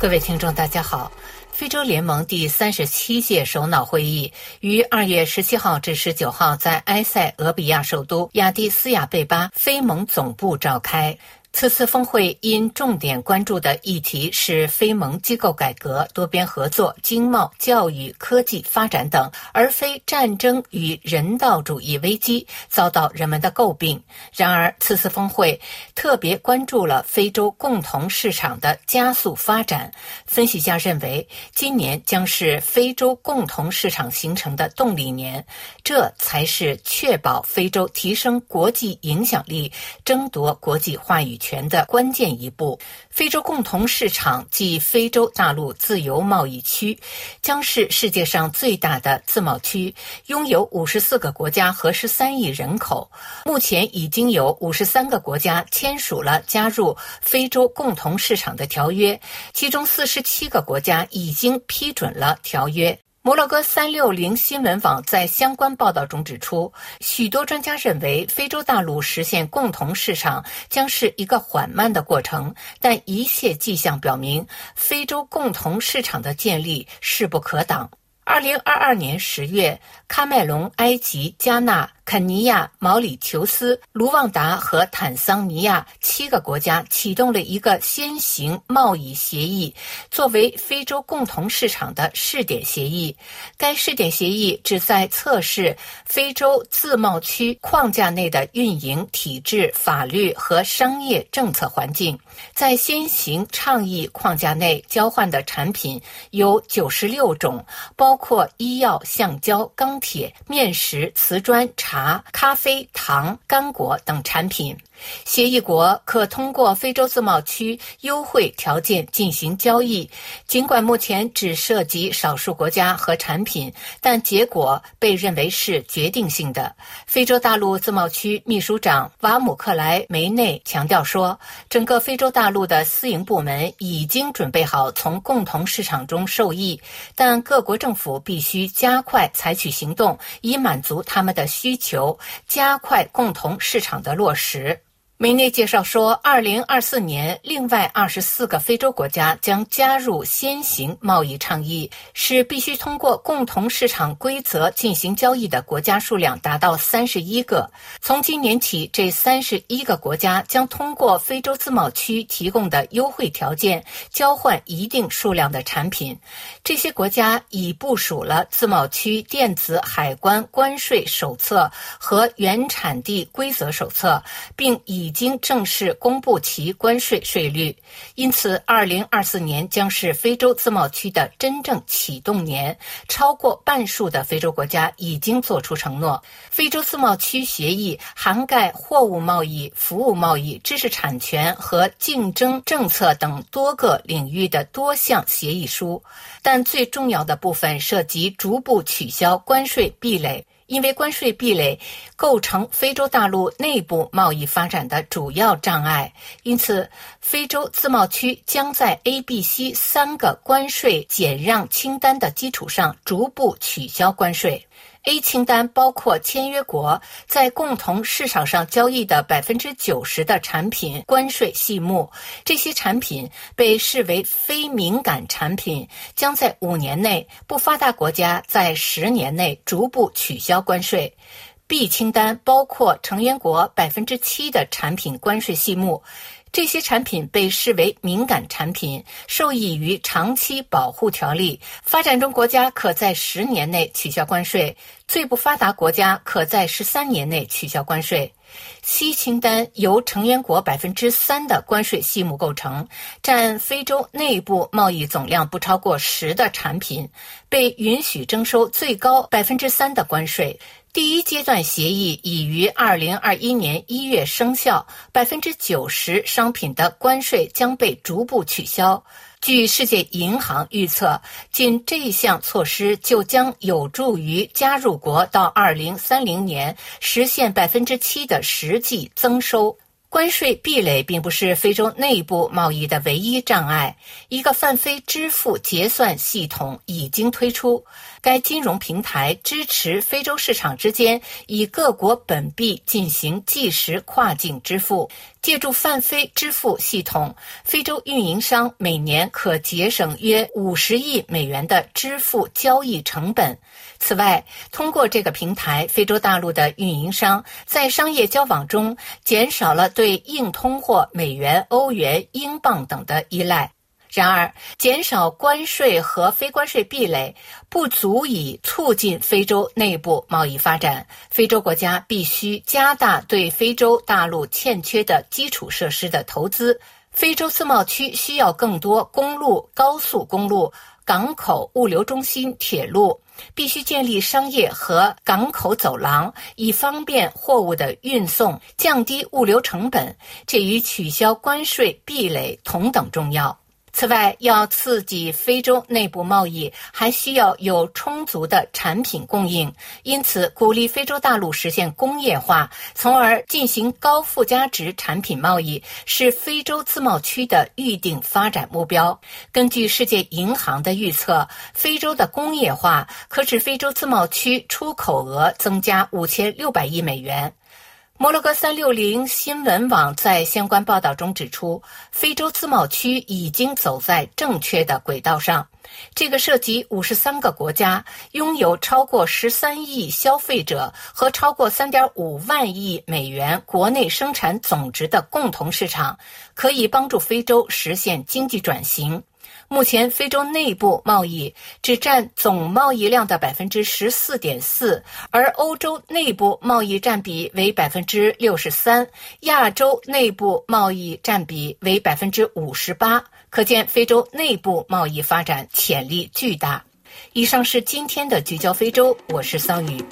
各位听众，大家好。非洲联盟第三十七届首脑会议于二月十七号至十九号在埃塞俄比亚首都亚的斯亚贝巴非盟总部召开。此次峰会因重点关注的议题是非盟机构改革、多边合作、经贸、教育、科技发展等，而非战争与人道主义危机，遭到人们的诟病。然而，此次峰会特别关注了非洲共同市场的加速发展。分析家认为，今年将是非洲共同市场形成的动力年，这才是确保非洲提升国际影响力、争夺国际话语。权权的关键一步，非洲共同市场即非洲大陆自由贸易区，将是世界上最大的自贸区，拥有五十四个国家和十三亿人口。目前已经有五十三个国家签署了加入非洲共同市场的条约，其中四十七个国家已经批准了条约。摩洛哥三六零新闻网在相关报道中指出，许多专家认为，非洲大陆实现共同市场将是一个缓慢的过程，但一切迹象表明，非洲共同市场的建立势不可挡。二零二二年十月，喀麦隆、埃及、加纳。肯尼亚、毛里求斯、卢旺达和坦桑尼亚七个国家启动了一个先行贸易协议，作为非洲共同市场的试点协议。该试点协议旨在测试非洲自贸区框架内的运营体制、法律和商业政策环境。在先行倡议框架内，交换的产品有九十六种，包括医药、橡胶、钢铁、面食、瓷砖、茶。茶、咖啡、糖、干果等产品。协议国可通过非洲自贸区优惠条件进行交易，尽管目前只涉及少数国家和产品，但结果被认为是决定性的。非洲大陆自贸区秘书长瓦姆克莱梅内强调说：“整个非洲大陆的私营部门已经准备好从共同市场中受益，但各国政府必须加快采取行动，以满足他们的需求，加快共同市场的落实。”梅内介绍说，二零二四年，另外二十四个非洲国家将加入先行贸易倡议，使必须通过共同市场规则进行交易的国家数量达到三十一个。从今年起，这三十一个国家将通过非洲自贸区提供的优惠条件交换一定数量的产品。这些国家已部署了自贸区电子海关关税手册和原产地规则手册，并已。已经正式公布其关税税率，因此，二零二四年将是非洲自贸区的真正启动年。超过半数的非洲国家已经做出承诺。非洲自贸区协议涵盖货物贸易、服务贸易、知识产权和竞争政策等多个领域的多项协议书，但最重要的部分涉及逐步取消关税壁垒。因为关税壁垒构成非洲大陆内部贸易发展的主要障碍，因此非洲自贸区将在 A、B、C 三个关税减让清单的基础上逐步取消关税。A 清单包括签约国在共同市场上交易的百分之九十的产品关税细目，这些产品被视为非敏感产品，将在五年内；不发达国家在十年内逐步取消关税。B 清单包括成员国百分之七的产品关税细目。这些产品被视为敏感产品，受益于长期保护条例。发展中国家可在十年内取消关税，最不发达国家可在十三年内取消关税。C 清单由成员国百分之三的关税细目构成，占非洲内部贸易总量不超过十的产品，被允许征收最高百分之三的关税。第一阶段协议已于二零二一年一月生效，百分之九十商品的关税将被逐步取消。据世界银行预测，仅这项措施就将有助于加入国到二零三零年实现百分之七的实际增收。关税壁垒并不是非洲内部贸易的唯一障碍。一个泛非支付结算系统已经推出，该金融平台支持非洲市场之间以各国本币进行即时跨境支付。借助泛非支付系统，非洲运营商每年可节省约五十亿美元的支付交易成本。此外，通过这个平台，非洲大陆的运营商在商业交往中减少了对硬通货美元、欧元、英镑等的依赖。然而，减少关税和非关税壁垒不足以促进非洲内部贸易发展。非洲国家必须加大对非洲大陆欠缺的基础设施的投资。非洲自贸区需要更多公路、高速公路、港口、物流中心、铁路，必须建立商业和港口走廊，以方便货物的运送，降低物流成本。这与取消关税壁垒同等重要。此外，要刺激非洲内部贸易，还需要有充足的产品供应。因此，鼓励非洲大陆实现工业化，从而进行高附加值产品贸易，是非洲自贸区的预定发展目标。根据世界银行的预测，非洲的工业化可使非洲自贸区出口额增加五千六百亿美元。摩洛哥三六零新闻网在相关报道中指出，非洲自贸区已经走在正确的轨道上。这个涉及五十三个国家，拥有超过十三亿消费者和超过三点五万亿美元国内生产总值的共同市场，可以帮助非洲实现经济转型。目前，非洲内部贸易只占总贸易量的百分之十四点四，而欧洲内部贸易占比为百分之六十三，亚洲内部贸易占比为百分之五十八。可见，非洲内部贸易发展潜力巨大。以上是今天的聚焦非洲，我是桑宇。